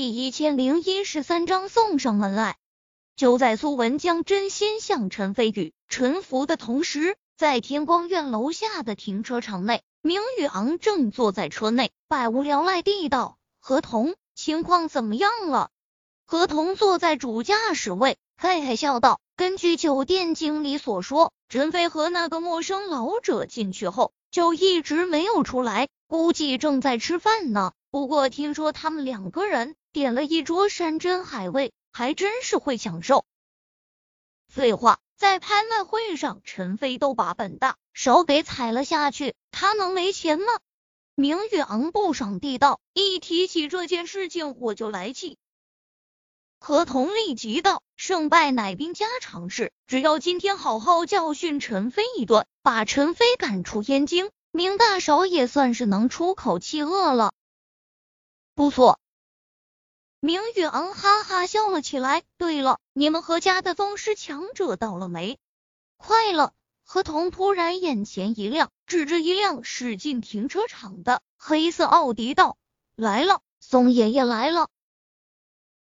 第一千零一十三章送上门来。就在苏文江真心向陈飞宇臣服的同时，在天光院楼下的停车场内，明宇昂正坐在车内，百无聊赖地道：“何童，情况怎么样了？”何童坐在主驾驶位，嘿嘿笑道：“根据酒店经理所说，陈飞和那个陌生老者进去后，就一直没有出来，估计正在吃饭呢。不过听说他们两个人点了一桌山珍海味。”还真是会享受。废话，在拍卖会上，陈飞都把本大手给踩了下去，他能没钱吗？明宇昂不爽地道：“一提起这件事情，我就来气。”何同立即道：“胜败乃兵家常事，只要今天好好教训陈飞一顿，把陈飞赶出燕京，明大少也算是能出口气饿了。”不错。明宇昂哈哈笑了起来。对了，你们何家的宗师强者到了没？快了！何童突然眼前一亮，指着一辆驶进停车场的黑色奥迪道：“来了，宋爷爷来了！”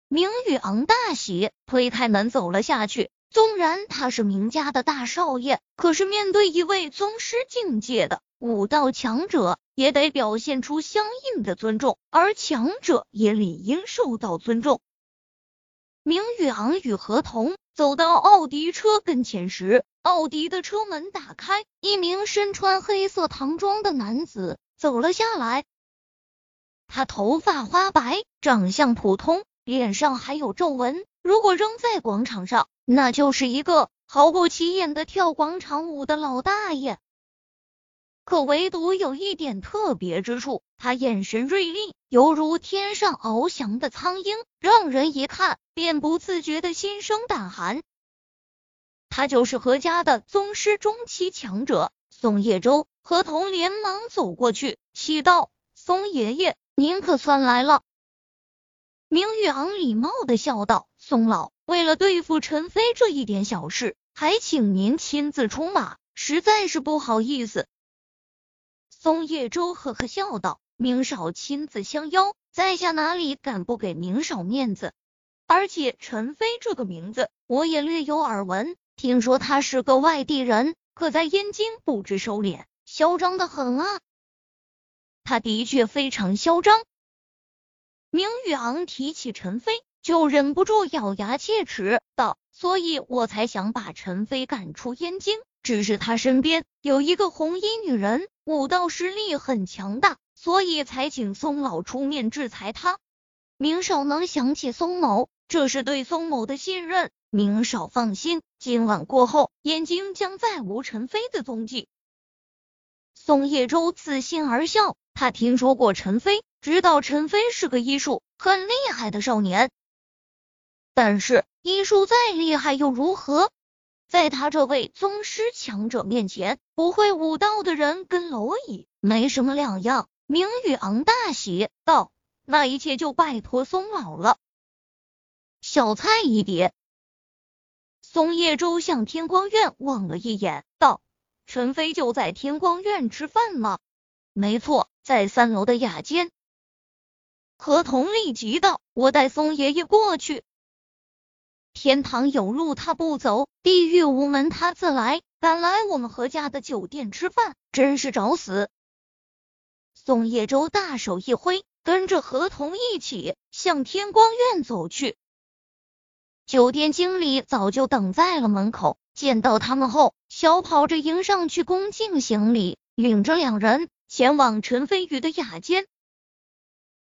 明宇昂大喜，推开门走了下去。纵然他是明家的大少爷，可是面对一位宗师境界的。武道强者也得表现出相应的尊重，而强者也理应受到尊重。明宇昂与何童走到奥迪车跟前时，奥迪的车门打开，一名身穿黑色唐装的男子走了下来。他头发花白，长相普通，脸上还有皱纹。如果扔在广场上，那就是一个毫不起眼的跳广场舞的老大爷。可唯独有一点特别之处，他眼神锐利，犹如天上翱翔的苍鹰，让人一看便不自觉的心生胆寒。他就是何家的宗师中期强者宋叶舟。何童连忙走过去，祈道：“宋爷爷，您可算来了。”明玉昂礼貌的笑道：“宋老，为了对付陈飞这一点小事，还请您亲自出马，实在是不好意思。”松叶舟呵呵笑道：“明少亲自相邀，在下哪里敢不给明少面子？而且陈飞这个名字，我也略有耳闻。听说他是个外地人，可在燕京不知收敛，嚣张的很啊。他的确非常嚣张。”明宇昂提起陈飞，就忍不住咬牙切齿道：“所以我才想把陈飞赶出燕京。”只是他身边有一个红衣女人，武道实力很强大，所以才请松老出面制裁他。明少能想起松某，这是对松某的信任。明少放心，今晚过后，燕京将再无陈飞的踪迹。宋叶舟自信而笑，他听说过陈飞，知道陈飞是个医术很厉害的少年。但是医术再厉害又如何？在他这位宗师强者面前，不会武道的人跟蝼蚁没什么两样。明宇昂大喜道：“那一切就拜托松老了。”小菜一碟。松叶舟向天光院望了一眼，道：“陈飞就在天光院吃饭吗？”“没错，在三楼的雅间。”何童立即道：“我带松爷爷过去。”天堂有路他不走，地狱无门他自来。敢来我们何家的酒店吃饭，真是找死！宋叶舟大手一挥，跟着何童一起向天光院走去。酒店经理早就等在了门口，见到他们后，小跑着迎上去恭敬行礼，领着两人前往陈飞宇的雅间。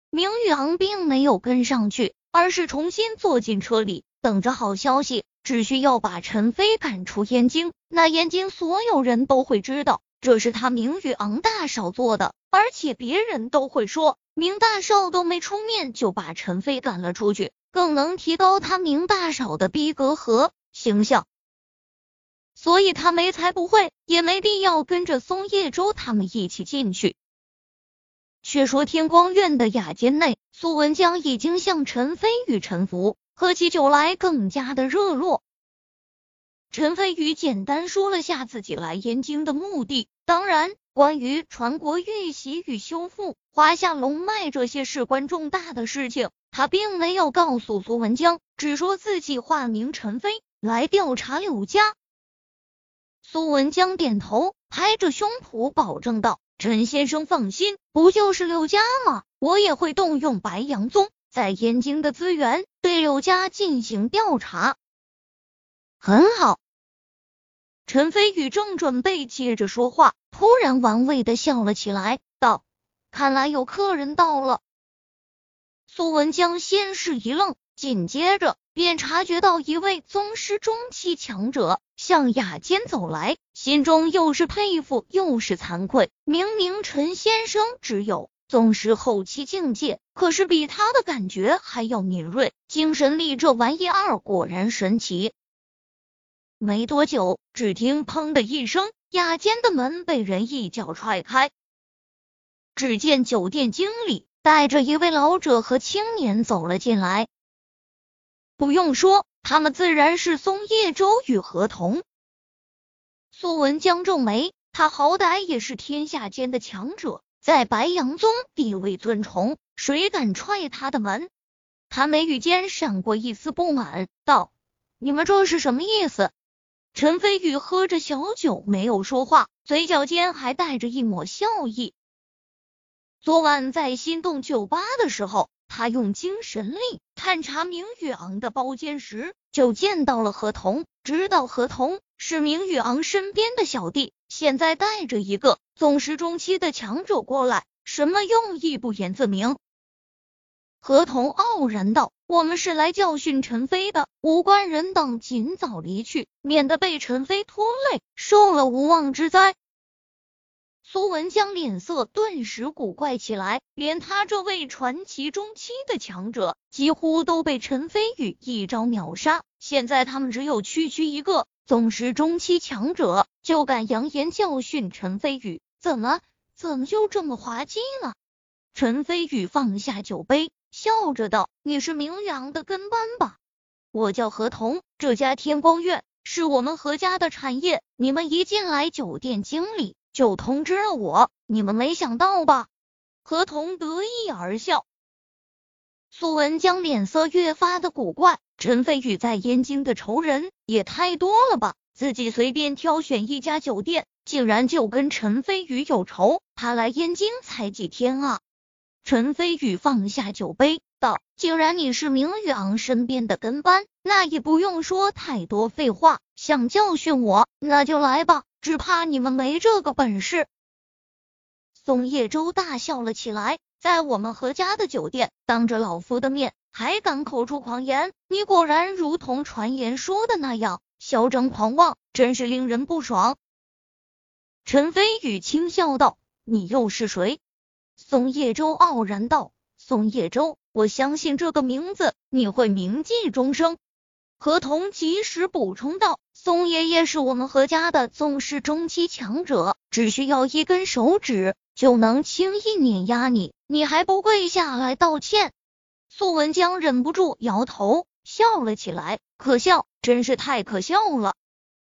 明宇昂并没有跟上去，而是重新坐进车里。等着好消息，只需要把陈飞赶出燕京，那燕京所有人都会知道这是他明宇昂大少做的，而且别人都会说明大少都没出面就把陈飞赶了出去，更能提高他明大少的逼格和形象。所以他没才不会，也没必要跟着松叶舟他们一起进去。却说天光院的雅间内，苏文江已经向陈飞宇臣服。喝起酒来更加的热络。陈飞宇简单说了下自己来燕京的目的，当然，关于传国玉玺与修复华夏龙脉这些事关重大的事情，他。并没有告诉苏文江，只说自己化名陈飞，来调查柳家。苏文江点头，拍着胸脯保证道：“陈先生放心，不就是柳家吗？我也会动用白羊宗在燕京的资源，对柳家进行调查。”很好。陈飞宇正准备接着说话，突然玩味的笑了起来，道：“看来有客人到了。”苏文江先是一愣，紧接着便察觉到一位宗师中期强者向雅间走来，心中又是佩服又是惭愧。明明陈先生只有宗师后期境界，可是比他的感觉还要敏锐，精神力这玩意儿果然神奇。没多久，只听“砰”的一声，雅间的门被人一脚踹开。只见酒店经理带着一位老者和青年走了进来。不用说，他们自然是松叶舟与何童。苏文江皱眉，他好歹也是天下间的强者，在白羊宗地位尊崇，谁敢踹他的门？他眉宇间闪过一丝不满，道：“你们这是什么意思？”陈飞宇喝着小酒，没有说话，嘴角间还带着一抹笑意。昨晚在心动酒吧的时候，他用精神力探查明宇昂的包间时，就见到了何童，知道何童是明宇昂身边的小弟。现在带着一个宗师中期的强者过来，什么用意不言自明。何童傲然道。我们是来教训陈飞的，无关人等尽早离去，免得被陈飞拖累，受了无妄之灾。苏文江脸色顿时古怪起来，连他这位传奇中期的强者，几乎都被陈飞宇一招秒杀。现在他们只有区区一个宗师中期强者，就敢扬言教训陈飞宇，怎么怎么就这么滑稽了？陈飞宇放下酒杯。笑着道：“你是明阳的跟班吧？我叫何童，这家天光院是我们何家的产业。你们一进来，酒店经理就通知了我，你们没想到吧？”何童得意而笑。苏文江脸色越发的古怪，陈飞宇在燕京的仇人也太多了吧？自己随便挑选一家酒店，竟然就跟陈飞宇有仇？他来燕京才几天啊？陈飞宇放下酒杯，道：“既然你是明宇昂身边的跟班，那也不用说太多废话。想教训我，那就来吧，只怕你们没这个本事。”宋叶舟大笑了起来，在我们何家的酒店，当着老夫的面还敢口出狂言，你果然如同传言说的那样嚣张狂妄，真是令人不爽。陈飞宇轻笑道：“你又是谁？”宋叶舟傲然道：“宋叶舟，我相信这个名字你会铭记终生。”何童及时补充道：“宋爷爷是我们何家的宗师中期强者，只需要一根手指就能轻易碾压你，你还不跪下来道歉？”苏文江忍不住摇头笑了起来，可笑，真是太可笑了。